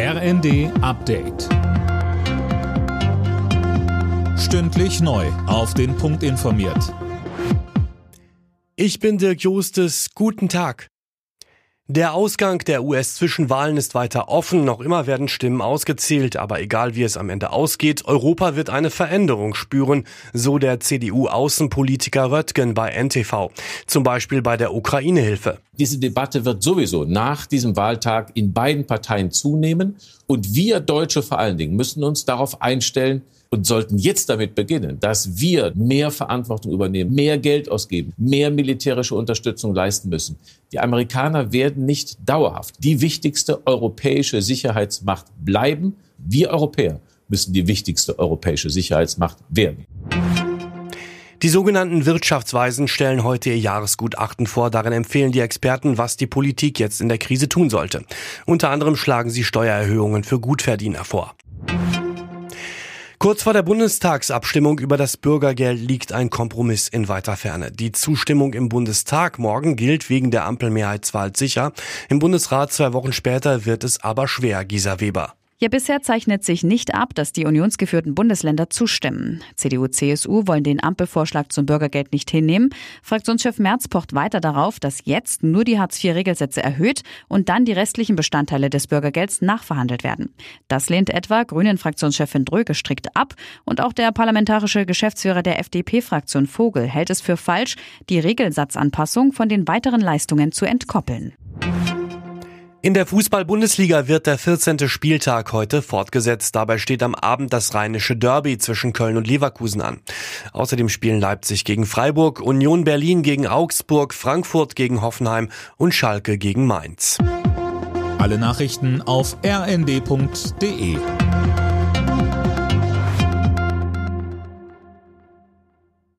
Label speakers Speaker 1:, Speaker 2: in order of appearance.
Speaker 1: RND Update. Stündlich neu. Auf den Punkt informiert.
Speaker 2: Ich bin Dirk Jostes. Guten Tag. Der Ausgang der US-Zwischenwahlen ist weiter offen. Noch immer werden Stimmen ausgezählt. Aber egal wie es am Ende ausgeht, Europa wird eine Veränderung spüren, so der CDU-Außenpolitiker Röttgen bei NTV. Zum Beispiel bei der Ukraine-Hilfe.
Speaker 3: Diese Debatte wird sowieso nach diesem Wahltag in beiden Parteien zunehmen. Und wir Deutsche vor allen Dingen müssen uns darauf einstellen, und sollten jetzt damit beginnen, dass wir mehr Verantwortung übernehmen, mehr Geld ausgeben, mehr militärische Unterstützung leisten müssen. Die Amerikaner werden nicht dauerhaft die wichtigste europäische Sicherheitsmacht bleiben. Wir Europäer müssen die wichtigste europäische Sicherheitsmacht werden.
Speaker 2: Die sogenannten Wirtschaftsweisen stellen heute ihr Jahresgutachten vor. Darin empfehlen die Experten, was die Politik jetzt in der Krise tun sollte. Unter anderem schlagen sie Steuererhöhungen für Gutverdiener vor. Kurz vor der Bundestagsabstimmung über das Bürgergeld liegt ein Kompromiss in weiter Ferne. Die Zustimmung im Bundestag morgen gilt wegen der Ampelmehrheit zwar als sicher, im Bundesrat zwei Wochen später wird es aber schwer, Gisa Weber.
Speaker 4: Ja, bisher zeichnet sich nicht ab, dass die unionsgeführten Bundesländer zustimmen. CDU, CSU wollen den Ampelvorschlag zum Bürgergeld nicht hinnehmen. Fraktionschef Merz pocht weiter darauf, dass jetzt nur die Hartz-IV-Regelsätze erhöht und dann die restlichen Bestandteile des Bürgergelds nachverhandelt werden. Das lehnt etwa Grünen-Fraktionschefin Dröge strikt ab und auch der parlamentarische Geschäftsführer der FDP-Fraktion Vogel hält es für falsch, die Regelsatzanpassung von den weiteren Leistungen zu entkoppeln.
Speaker 2: In der Fußball-Bundesliga wird der 14. Spieltag heute fortgesetzt. Dabei steht am Abend das rheinische Derby zwischen Köln und Leverkusen an. Außerdem spielen Leipzig gegen Freiburg, Union Berlin gegen Augsburg, Frankfurt gegen Hoffenheim und Schalke gegen Mainz.
Speaker 1: Alle Nachrichten auf rnd.de